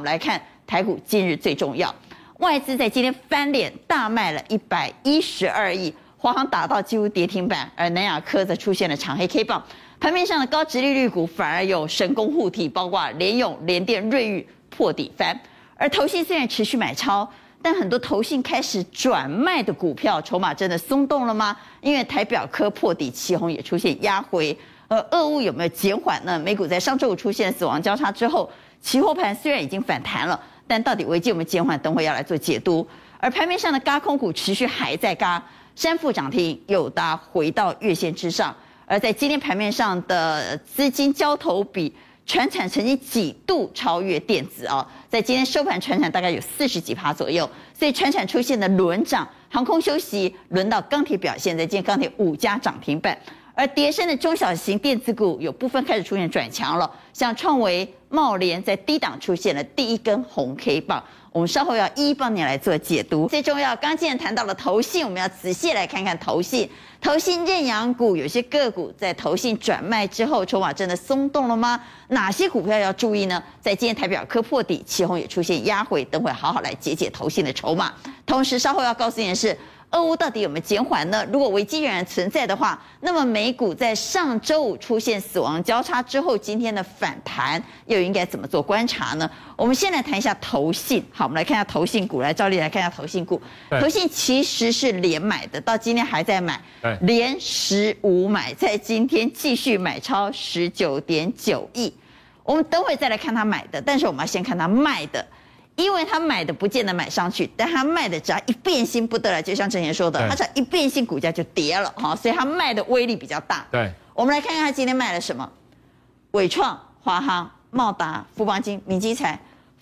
我们来看台股今日最重要，外资在今天翻脸大卖了一百一十二亿，华航打到几乎跌停板，而南亚科则出现了长黑 K 棒。盘面上的高殖利率股反而有神功护体，包括联永、联电、瑞昱破底翻。而投信虽然持续买超，但很多投信开始转卖的股票，筹码真的松动了吗？因为台表科破底，奇鋐也出现压回。而俄乌有没有减缓呢？美股在上周五出现死亡交叉之后，期货盘虽然已经反弹了，但到底危机有没有减缓？等会要来做解读。而盘面上的嘎空股持续还在嘎，三富涨停，友达回到月线之上。而在今天盘面上的资金交投比。传产曾经几度超越电子啊，在今天收盘，传产大概有四十几趴左右，所以传产出现的轮涨，航空休息，轮到钢铁表现，在今天钢铁五家涨停板，而跌升的中小型电子股有部分开始出现转强了，像创维、茂联在低档出现了第一根红 K 棒。我们稍后要一一帮你来做解读。最重要，刚刚既然谈到了投信，我们要仔细来看看投信。投信认养股有些个股在投信转卖之后，筹码真的松动了吗？哪些股票要注意呢？在今天台表科破底，奇鋐也出现压回，等会好好来解解投信的筹码。同时，稍后要告诉你的是。俄乌到底有没有减缓呢？如果危机仍然存在的话，那么美股在上周五出现死亡交叉之后，今天的反弹又应该怎么做观察呢？我们先来谈一下投信。好，我们来看一下投信股。来，照例来看一下投信股。投信其实是连买的，到今天还在买，连十五买，在今天继续买超十九点九亿。我们等会再来看他买的，但是我们要先看他卖的。因为他买的不见得买上去，但他卖的只要一变心不得了，就像之前说的，他只要一变心，股价就跌了哈，所以他卖的威力比较大。对，我们来看看他今天卖了什么：伟创、华航、茂达、富邦金、明基材。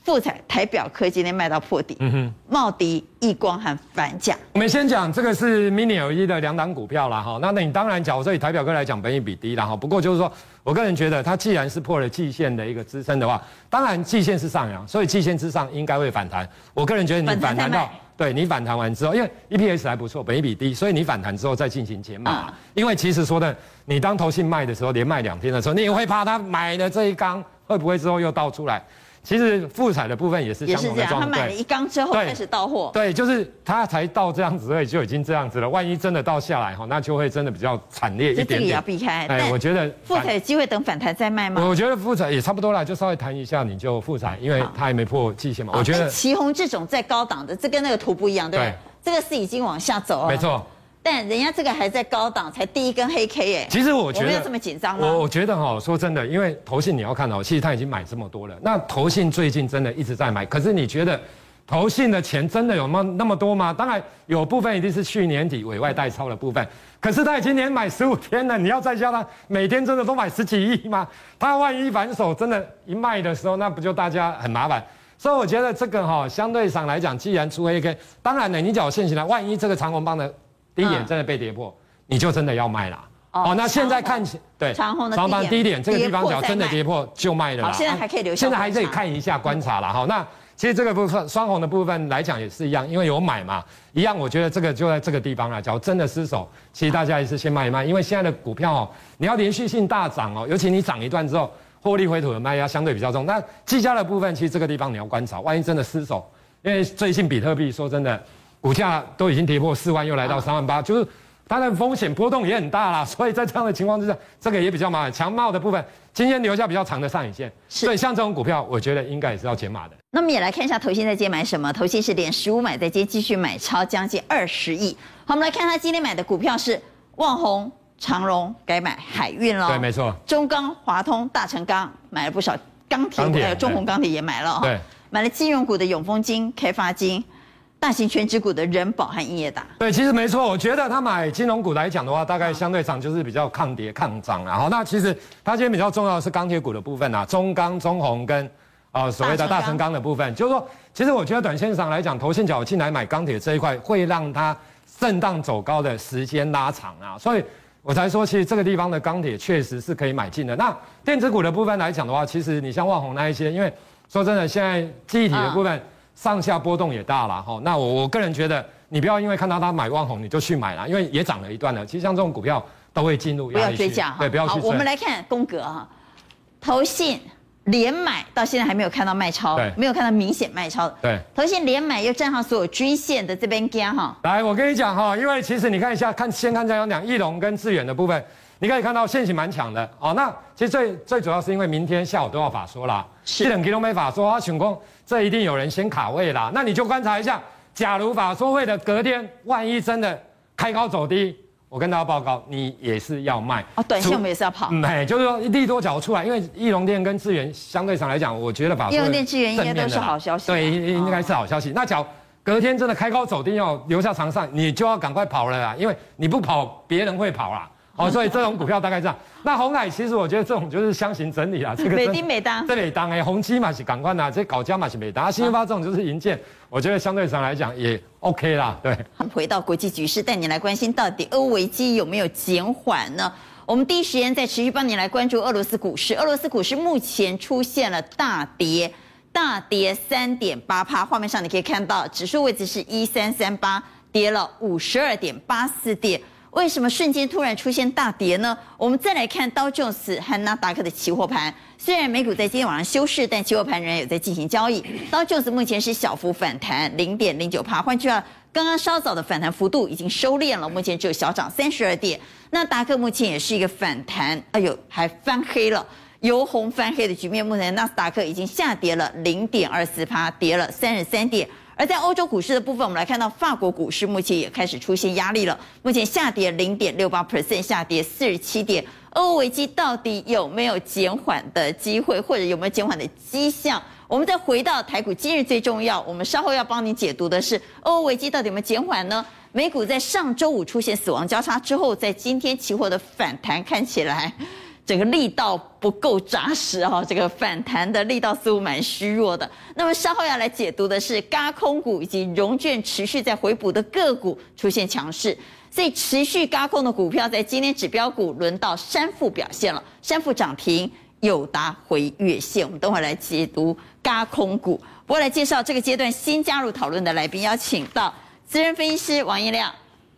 富彩台表科今天卖到破底，嗯哼，茂迪、亿光和反甲。我们先讲这个是 Mini LED 的两档股票了哈。那那你当然讲，所以台表科来讲，本益比低了哈。不过就是说我个人觉得，它既然是破了季线的一个支撑的话，当然季线是上扬，所以季线之上应该会反弹。我个人觉得你反弹到，对你反弹完之后，因为 EPS 还不错，本益比低，所以你反弹之后再进行减码。因为其实说的，你当投信卖的时候，连卖两天的时候，你也会怕他买的这一缸会不会之后又倒出来。其实复彩的部分也是相同的状态，他买了一缸之后开始到货，对，就是他才到这样子，所以就已经这样子了。万一真的到下来哈，那就会真的比较惨烈一点点。这个也要避开。哎，我觉得复彩有机会等反弹再卖吗？我觉得复彩也差不多了，就稍微弹一下你就复彩，因为它还没破季线嘛。我觉得旗红这种在高档的，这跟那个图不一样，对，这个是已经往下走了。没错。但人家这个还在高档，才第一根黑 K 哎。其实我觉得我没有这么紧张吗？我我觉得哈，说真的，因为投信你要看哦，其实他已经买这么多了。那投信最近真的一直在买，可是你觉得投信的钱真的有那么那么多吗？当然有部分一定是去年底委外代操的部分，可是他已经连买十五天了，你要再叫他每天真的都买十几亿吗？他万一反手真的一卖的时候，那不就大家很麻烦？所以我觉得这个哈，相对上来讲，既然出黑 K，当然呢，你讲现行来，万一这个长虹帮的。低点真的被跌破，嗯、你就真的要卖啦。哦，那现在看起对长红的长红低点这个地方，只要真的跌破就卖了。好，现在还可以留下。现在还可以看一下观察了哈。那其实这个部分双红的部分来讲也是一样，因为有买嘛，一样。我觉得这个就在这个地方了。假如真的失手，其实大家也是先卖一卖，因为现在的股票哦，你要连续性大涨哦，尤其你涨一段之后，获利回吐的卖压相对比较重。那技嘉的部分，其实这个地方你要观察，万一真的失手，因为最近比特币说真的。股价都已经跌破四万，又来到三万八，就是它的风险波动也很大啦。所以在这样的情况之下，这个也比较麻烦。强茂的部分今天留下比较长的上影线，所以像这种股票，我觉得应该也是要减码的。那么也来看一下投信在今天买什么？投信是连十五买，在今天继续买超将近二十亿。好，我们来看他今天买的股票是旺宏、长荣，改买海运了。对，没错。中钢、华通、大成钢买了不少钢铁，还有中红钢铁也买了。对，买了金融股的永丰金、开发金。大型全值股的人保和英业达，对，其实没错。我觉得他买金融股来讲的话，大概相对上就是比较抗跌抗涨。然后，那其实他今天比较重要的是钢铁股的部分啊，中钢、中红跟啊、呃、所谓的大成钢的部分。就是说，其实我觉得短线上来讲，投信脚进来买钢铁这一块，会让它震荡走高的时间拉长啊。所以我才说，其实这个地方的钢铁确实是可以买进的。那电子股的部分来讲的话，其实你像万宏那一些，因为说真的，现在记忆体的部分。嗯上下波动也大了哈，那我我个人觉得，你不要因为看到他买万红你就去买了，因为也涨了一段了。其实像这种股票都会进入，不要追价哈。对，不要去追。好，我们来看宫格哈，投信连买到现在还没有看到卖超，没有看到明显卖超。对，投信连买又站上所有均线的这边干哈。来，我跟你讲哈，因为其实你看一下，看先看这样讲，翼龙跟致远的部分，你可以看到线型蛮强的哦。那其实最最主要是因为明天下午都要法说啦，是一两天都没法说，啊请工，这一定有人先卡位啦。那你就观察一下，假如法说会的隔天，万一真的开高走低。我跟大家报告，你也是要卖哦，短线我们也是要跑。没、嗯，就是说利多角出来，因为义隆电跟智源相对上来讲，我觉得把义隆电、智源应该都是好消息。对，应该是好消息。哦、那假如隔天真的开高走低，要留下长上，你就要赶快跑了啦，因为你不跑，别人会跑啦。哦，所以这种股票大概这样。那红海其实我觉得这种就是箱型整理啊，这个美丁美当，这美当哎，宏碁嘛是赶快呐，这搞价嘛是美当，新兴发这种就是银建，我觉得相对上来讲也 OK 啦。对，回到国际局势，带你来关心到底俄乌危机有没有减缓呢？我们第一时间在持续帮你来关注俄罗斯股市，俄罗斯股市目前出现了大跌，大跌三点八趴。画面上你可以看到指数位置是一三三八，跌了五十二点八四点。为什么瞬间突然出现大跌呢？我们再来看道琼斯和纳达克的期货盘，虽然美股在今天晚上休市，但期货盘仍然有在进行交易。道琼斯目前是小幅反弹零点零九趴，换句话，刚刚稍早的反弹幅度已经收敛了，目前只有小涨三十二点。纳达克目前也是一个反弹，哎呦，还翻黑了，由红翻黑的局面。目前纳斯达克已经下跌了零点二四趴，跌了三十三点。而在欧洲股市的部分，我们来看到法国股市目前也开始出现压力了，目前下跌零点六八 percent，下跌四十七点。俄乌危机到底有没有减缓的机会，或者有没有减缓的迹象？我们再回到台股，今日最重要，我们稍后要帮你解读的是俄乌危机到底有没有减缓呢？美股在上周五出现死亡交叉之后，在今天期货的反弹看起来。整个力道不够扎实哈，这个反弹的力道似乎蛮虚弱的。那么稍后要来解读的是，轧空股以及融券持续在回补的个股出现强势，所以持续轧空的股票在今天指标股轮到山富表现了，山富涨停，友达回月线。我们等会来解读轧空股。不过来介绍这个阶段新加入讨论的来宾，邀请到资深分析师王一亮，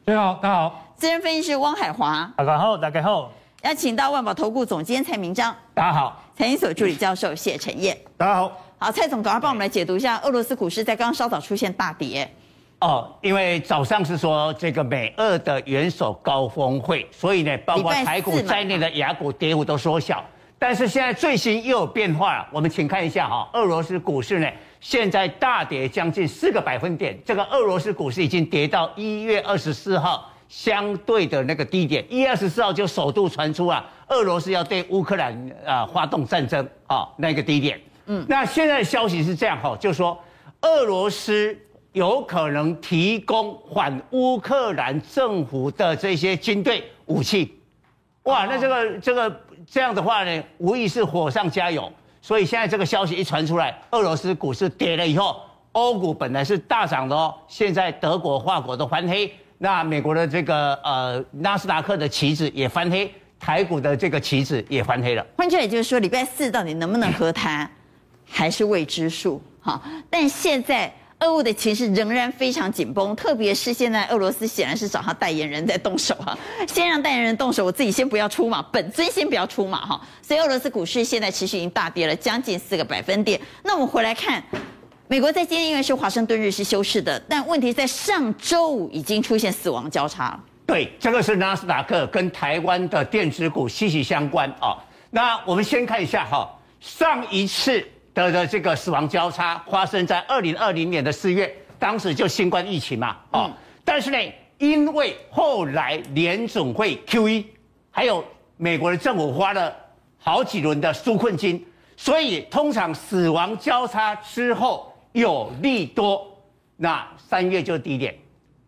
你好，大家好；资深分析师汪海华，大家好，大家好。邀请到万宝投顾总监蔡明章，大家好；财经所助理教授谢晨燕，大家好。好，蔡总，赶快帮我们来解读一下俄罗斯股市在刚刚稍早出现大跌。哦，因为早上是说这个美俄的元首高峰会，所以呢，包括台股在内的雅股跌幅都缩小。但是现在最新又有变化了，我们请看一下哈，俄罗斯股市呢现在大跌将近四个百分点，这个俄罗斯股市已经跌到一月二十四号。相对的那个低点，一月二十四号就首度传出啊，俄罗斯要对乌克兰啊发动战争啊，那个低点。嗯，那现在的消息是这样哈，就是说俄罗斯有可能提供反乌克兰政府的这些军队武器。哇，那这个这个这样的话呢，无疑是火上加油。所以现在这个消息一传出来，俄罗斯股市跌了以后，欧股本来是大涨的哦，现在德国、法国都翻黑。那美国的这个呃纳斯达克的旗子也翻黑，台股的这个旗子也翻黑了。换句话也就是说，礼拜四到底能不能和谈，还是未知数。哈，但现在俄乌的情势仍然非常紧绷，特别是现在俄罗斯显然是找他代言人在动手哈，先让代言人动手，我自己先不要出马，本尊先不要出马哈。所以俄罗斯股市现在持续已经大跌了将近四个百分点。那我们回来看。美国在今天因为是华盛顿日是休市的，但问题在上周五已经出现死亡交叉了。对，这个是纳斯达克跟台湾的电子股息息相关啊。那我们先看一下哈，上一次的的这个死亡交叉发生在二零二零年的四月，当时就新冠疫情嘛啊。但是呢，因为后来联总会 QE，还有美国的政府花了好几轮的纾困金，所以通常死亡交叉之后。有利多，那三月就低点，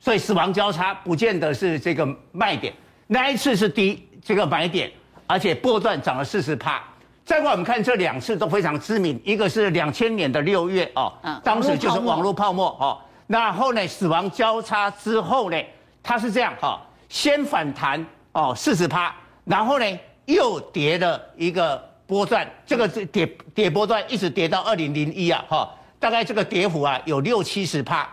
所以死亡交叉不见得是这个卖点。那一次是低这个买点，而且波段涨了四十趴。再过我们看这两次都非常知名，一个是两千年的六月哦，当时就是网络泡沫哦。那后呢，死亡交叉之后呢，它是这样哈，先反弹哦四十趴，然后呢又跌了一个波段，这个是跌跌波段一直跌到二零零一啊哈。大概这个跌幅啊有六七十趴，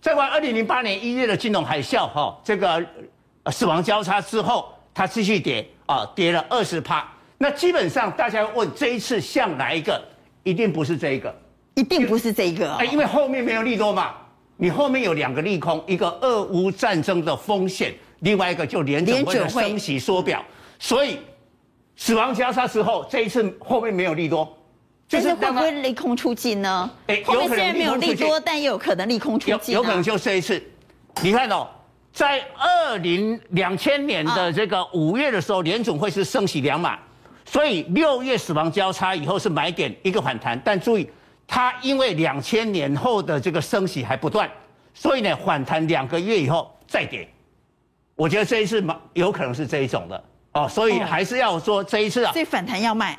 在完二零零八年一月的金融海啸哈，这个死亡交叉之后，它继续跌啊，跌了二十趴。那基本上大家问这一次像哪一个？一定不是这一个，一定不是这一个、哦。哎，因为后面没有利多嘛，你后面有两个利空，一个俄乌战争的风险，另外一个就联准会的升息缩表，所以死亡交叉之后，这一次后面没有利多。就是会不会利空出尽呢？哎，后面虽然没有利多，但也有可能利空出尽、啊。有有可能就这一次，你看哦，在二零两千年的这个五月的时候，联总会是升息两码，所以六月死亡交叉以后是买点一个反弹。但注意，它因为两千年后的这个升息还不断，所以呢反弹两个月以后再跌。我觉得这一次有可能是这一种的哦，所以还是要说这一次啊，所以反弹要卖。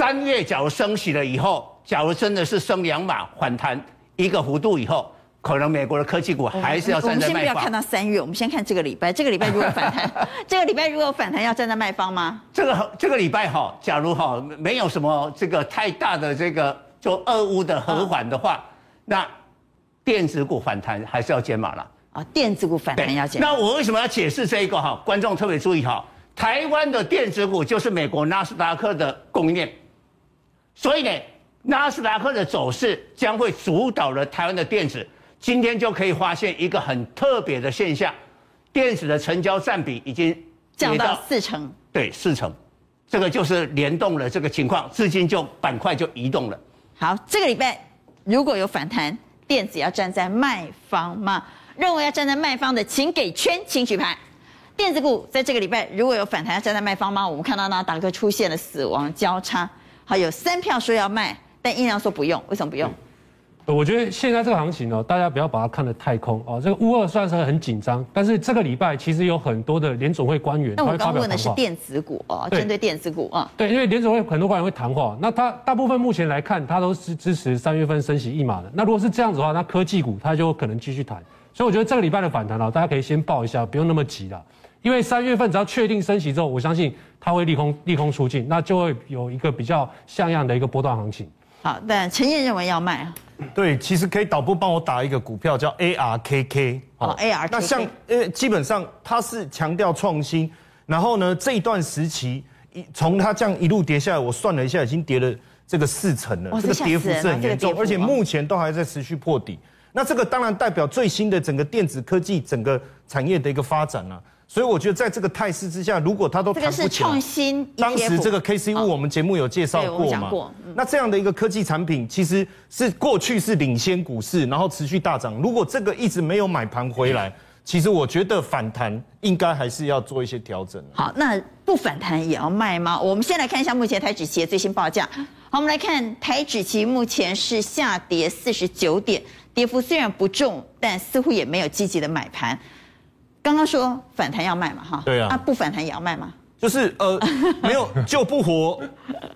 三月假如升息了以后，假如真的是升两码反弹一个幅度以后，可能美国的科技股还是要站在卖方。我们先不要看到三月，我们先看这个礼拜。这个礼拜如果反弹，这个礼拜如果反弹要站在卖方吗？这个这个礼拜哈，假如哈没有什么这个太大的这个就俄乌的和缓的话，那电子股反弹还是要减码了啊。电子股反弹要减。那我为什么要解释这一个哈？观众特别注意哈，台湾的电子股就是美国纳斯达克的供应链。所以呢，纳斯达克的走势将会主导了台湾的电子。今天就可以发现一个很特别的现象，电子的成交占比已经降到四成。对，四成，这个就是联动了这个情况，资金就板块就移动了。好，这个礼拜如果有反弹，电子要站在卖方吗？认为要站在卖方的，请给圈，请举牌。电子股在这个礼拜如果有反弹，要站在卖方吗？我们看到纳达克出现了死亡交叉。好，有三票说要卖，但印量说不用，为什么不用？我觉得现在这个行情呢，大家不要把它看得太空哦。这个乌俄算是很紧张，但是这个礼拜其实有很多的联总会官员。那我刚问的是电子股哦，针对电子股啊。对，因为联总会很多官员会谈话，那他大部分目前来看，他都是支持三月份升息一码的。那如果是这样子的话，那科技股它就可能继续谈。所以我觉得这个礼拜的反弹啊，大家可以先抱一下，不用那么急了。因为三月份只要确定升息之后，我相信它会利空利空出尽，那就会有一个比较像样的一个波段行情。好，但陈燕认为要卖啊。对，其实可以导播帮我打一个股票叫 ARKK 哦，ARKK。那像呃，基本上它是强调创新，然后呢这一段时期一从它这样一路跌下来，我算了一下，已经跌了这个四成了，这个跌幅是很严重，而且目前都还在持续破底。那这个当然代表最新的整个电子科技整个产业的一个发展啊。所以我觉得，在这个态势之下，如果它都这个是创新。当时这个 KCU 我们节目有介绍过嘛？那这样的一个科技产品，其实是过去是领先股市，然后持续大涨。如果这个一直没有买盘回来，其实我觉得反弹应该还是要做一些调整。好，那不反弹也要卖吗？我们先来看一下目前台指期的最新报价。好，我们来看台指期目前是下跌四十九点，跌幅虽然不重，但似乎也没有积极的买盘。刚刚说反弹要卖嘛，哈，对啊，啊不反弹也要卖嘛？就是呃，没有救不活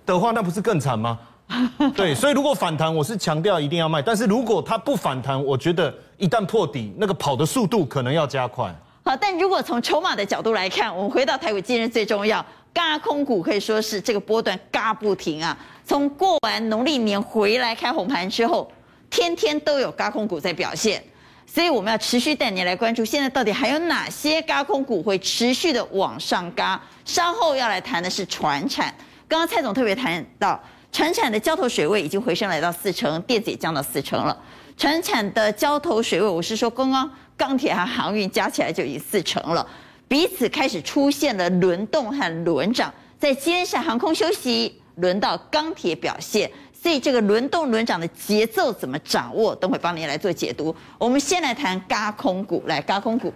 的话，那不是更惨吗？对，所以如果反弹，我是强调一定要卖，但是如果它不反弹，我觉得一旦破底，那个跑的速度可能要加快。好，但如果从筹码的角度来看，我们回到台股今日最重要，嘎空股可以说是这个波段嘎不停啊。从过完农历年回来开红盘之后，天天都有嘎空股在表现。所以我们要持续带你来关注，现在到底还有哪些高空股会持续的往上嘎？稍后要来谈的是船产。刚刚蔡总特别谈到，船产的交投水位已经回升来到四成，电子也降到四成了。船产的交投水位，我是说刚刚钢铁和航运加起来就已经四成了，彼此开始出现了轮动和轮涨。在今天是航空休息，轮到钢铁表现。所以这个轮动轮涨的节奏怎么掌握？等会帮您来做解读。我们先来谈嘎空股，来嘎空股，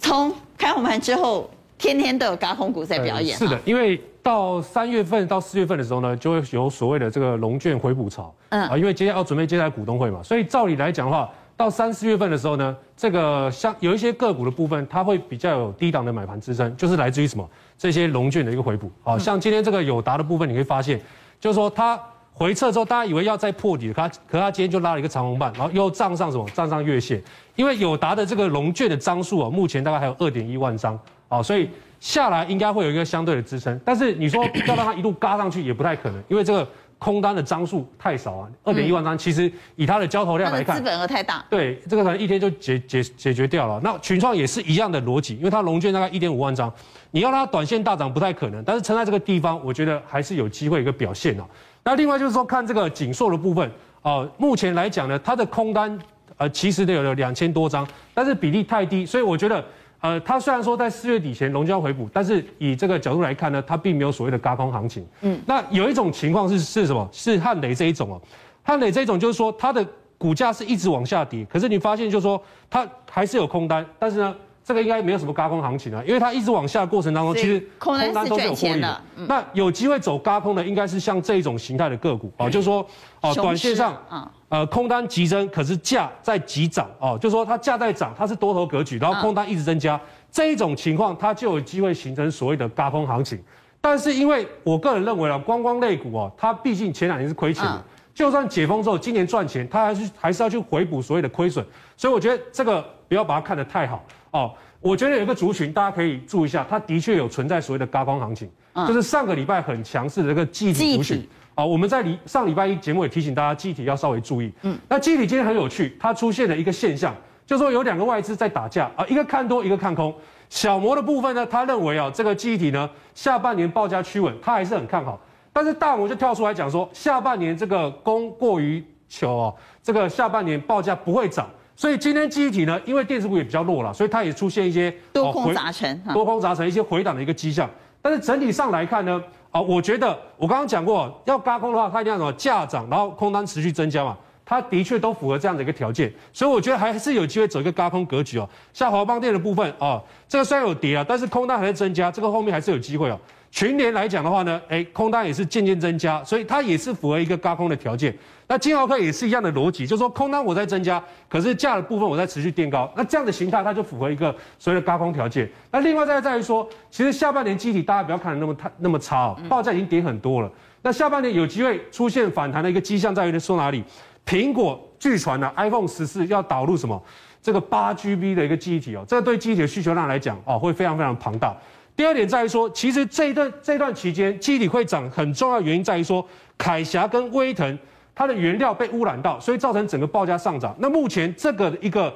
从开红盘之后，天天都有嘎空股在表演。是的，因为到三月份到四月份的时候呢，就会有所谓的这个龙卷回补潮。嗯啊，因为接下来要准备接下来股东会嘛，所以照理来讲的话，到三四月份的时候呢，这个像有一些个股的部分，它会比较有低档的买盘支撑，就是来自于什么？这些龙卷的一个回补。啊，像今天这个友达的部分，你可以发现，就是说它。回撤之后，大家以为要再破底，可他可他今天就拉了一个长红棒，然后又站上什么？站上月线。因为友达的这个龙券的张数啊，目前大概还有二点一万张啊，所以下来应该会有一个相对的支撑。但是你说要让它一路嘎上去也不太可能，因为这个空单的张数太少啊，二点一万张，其实以它的交投量来看，资本额太大，对，这个可能一天就解解解决掉了。那群创也是一样的逻辑，因为它融券大概一点五万张，你要它短线大涨不太可能，但是撑在这个地方，我觉得还是有机会一个表现啊。那另外就是说，看这个景硕的部分啊，目前来讲呢，它的空单呃其实得有两千多张，但是比例太低，所以我觉得。呃，它虽然说在四月底前龙江回补，但是以这个角度来看呢，它并没有所谓的轧空行情。嗯，那有一种情况是是什么？是汉雷这一种哦，汉雷这一种就是说它的股价是一直往下跌，可是你发现就是说它还是有空单，但是呢，这个应该没有什么嘎空行情啊，因为它一直往下的过程当中，其实空单都是有获利的。嗯、那有机会走嘎空的，应该是像这一种形态的个股啊，就是说啊，短线上啊。呃，空单急增，可是价在急涨哦，就是说它价在涨，它是多头格局，然后空单一直增加，这一种情况它就有机会形成所谓的嘎空行情。但是因为我个人认为啊，观光类股哦，它毕竟前两年是亏钱的，就算解封之后今年赚钱，它还是还是要去回补所谓的亏损，所以我觉得这个不要把它看得太好哦。我觉得有一个族群大家可以注意一下，它的确有存在所谓的轧空行情，就是上个礼拜很强势的这个记忆体族群。啊，我们在礼上礼拜一节目也提醒大家，记忆体要稍微注意。嗯，那记忆体今天很有趣，它出现了一个现象，就是说有两个外资在打架啊，一个看多，一个看空。小摩的部分呢，他认为啊，这个记忆体呢，下半年报价趋稳，他还是很看好。但是大摩就跳出来讲说，下半年这个供过于求哦，这个下半年报价不会涨。所以今天记忆体呢，因为电子股也比较弱了，所以它也出现一些多空杂陈，多空杂陈一些回档的一个迹象。但是整体上来看呢。啊，我觉得我刚刚讲过，要轧空的话，它一定要什么价涨，然后空单持续增加嘛，它的确都符合这样的一个条件，所以我觉得还是有机会走一个轧空格局哦。像华邦电的部分啊，这个虽然有跌啊，但是空单还在增加，这个后面还是有机会哦。群联来讲的话呢，哎，空单也是渐渐增加，所以它也是符合一个轧空的条件。那金豪科也是一样的逻辑，就是说空单我在增加，可是价的部分我在持续垫高，那这样的形态它就符合一个所谓的高空条件。那另外再在于说，其实下半年机体大家不要看的那么太那么差哦，报价已经跌很多了。那下半年有机会出现反弹的一个迹象在于说哪里？苹果据传呢，iPhone 十四要导入什么？这个八 GB 的一个记忆体哦，这个对记忆体的需求量来讲哦，会非常非常庞大。第二点在于说，其实这一段这段期间记忆体会涨很重要的原因在于说，凯霞跟威腾。它的原料被污染到，所以造成整个报价上涨。那目前这个一个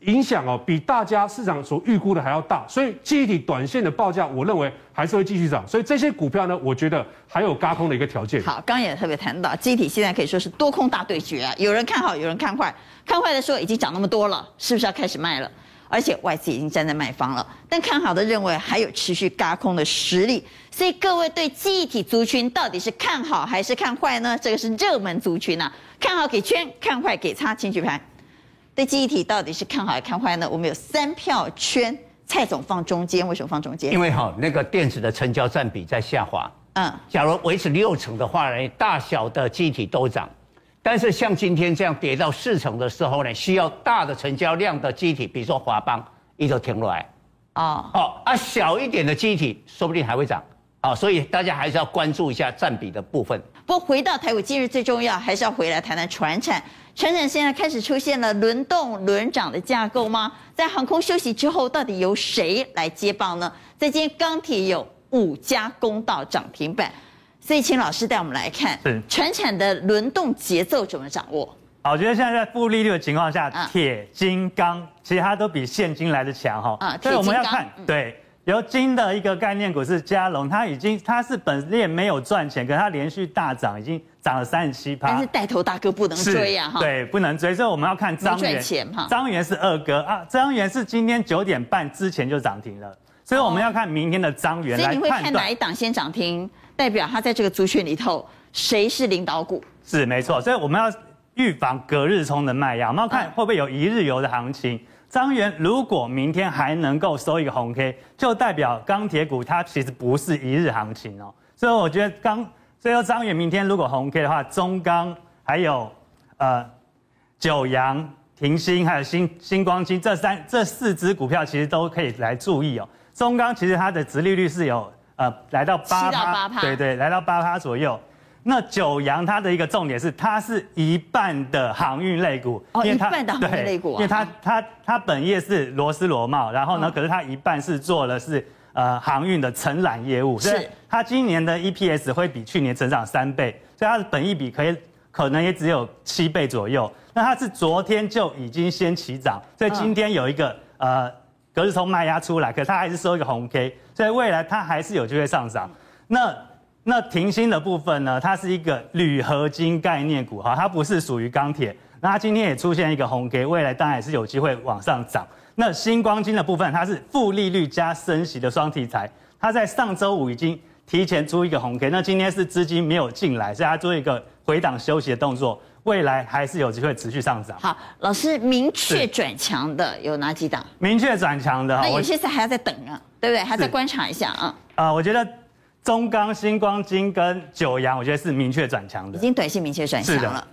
影响哦，比大家市场所预估的还要大。所以记忆体短线的报价，我认为还是会继续涨。所以这些股票呢，我觉得还有轧空的一个条件。好，刚刚也特别谈到记忆体现在可以说是多空大对决啊，有人看好，有人看坏。看坏的时候已经涨那么多了，是不是要开始卖了？而且外资已经站在卖方了，但看好的认为还有持续轧空的实力，所以各位对记忆体族群到底是看好还是看坏呢？这个是热门族群呐、啊，看好给圈，看坏给叉，请举牌。对记忆体到底是看好还是看坏呢？我们有三票圈，蔡总放中间，为什么放中间？因为哈那个电子的成交占比在下滑，嗯，假如维持六成的话呢，大小的记忆体都涨。但是像今天这样跌到四成的时候呢，需要大的成交量的记忆体，比如说华邦，一直停落来，哦哦啊，小一点的记忆体说不定还会涨，啊，所以大家还是要关注一下占比的部分。不过回到台股，今日最重要还是要回来谈谈传产。传产现在开始出现了轮动轮涨的架构吗？在航空休息之后，到底由谁来接棒呢？在今天钢铁有五家公道涨停板。所以，请老师带我们来看，是全产的轮动节奏怎么掌握？好，我觉得现在在负利率的情况下，铁、金刚其实它都比现金来的强哈。啊，所以我们要看，对，由金的一个概念股是佳龙，它已经它是本业没有赚钱，可是它连续大涨，已经涨了三十七趴。但是带头大哥不能追呀，哈。对，不能追。所以我们要看张元，张元是二哥啊，张元是今天九点半之前就涨停了，所以我们要看明天的张元来判断。所以你会看哪一档先涨停？代表他在这个族群里头，谁是领导股？是没错，所以我们要预防隔日冲的卖压，我们要看会不会有一日游的行情。张元如果明天还能够收一个红 K，就代表钢铁股它其实不是一日行情哦。所以我觉得钢，最后张元明天如果红 K 的话，中钢还有呃九阳、停兴还有新新光金这三这四只股票其实都可以来注意哦。中钢其实它的殖利率是有。呃，来到八趴，对对，来到八趴左右。那九阳它的一个重点是，它是一半的航运类股，哦，一半的航运类股啊，因为它它它本业是螺丝螺帽，然后呢，可是它一半是做的是呃航运的承揽业务，所以它今年的 EPS 会比去年成长三倍，所以它的本益比可以可能也只有七倍左右。那它是昨天就已经先起涨，所以今天有一个呃隔日冲卖压出来，可它还是收一个红 K，所以未来它还是有机会上涨。那那停薪的部分呢？它是一个铝合金概念股哈，它不是属于钢铁。那它今天也出现一个红 K，未来当然也是有机会往上涨。那新光金的部分，它是负利率加升息的双题材，它在上周五已经提前出一个红 K，那今天是资金没有进来，所以它做一个回档休息的动作，未来还是有机会持续上涨。好，老师，明确转强的有哪几档？明确转强的，那有些是还要再等啊，对不对？还在观察一下啊。啊、呃，我觉得。中钢、星光金跟九阳，我觉得是明确转强的，已经短线明确转强了。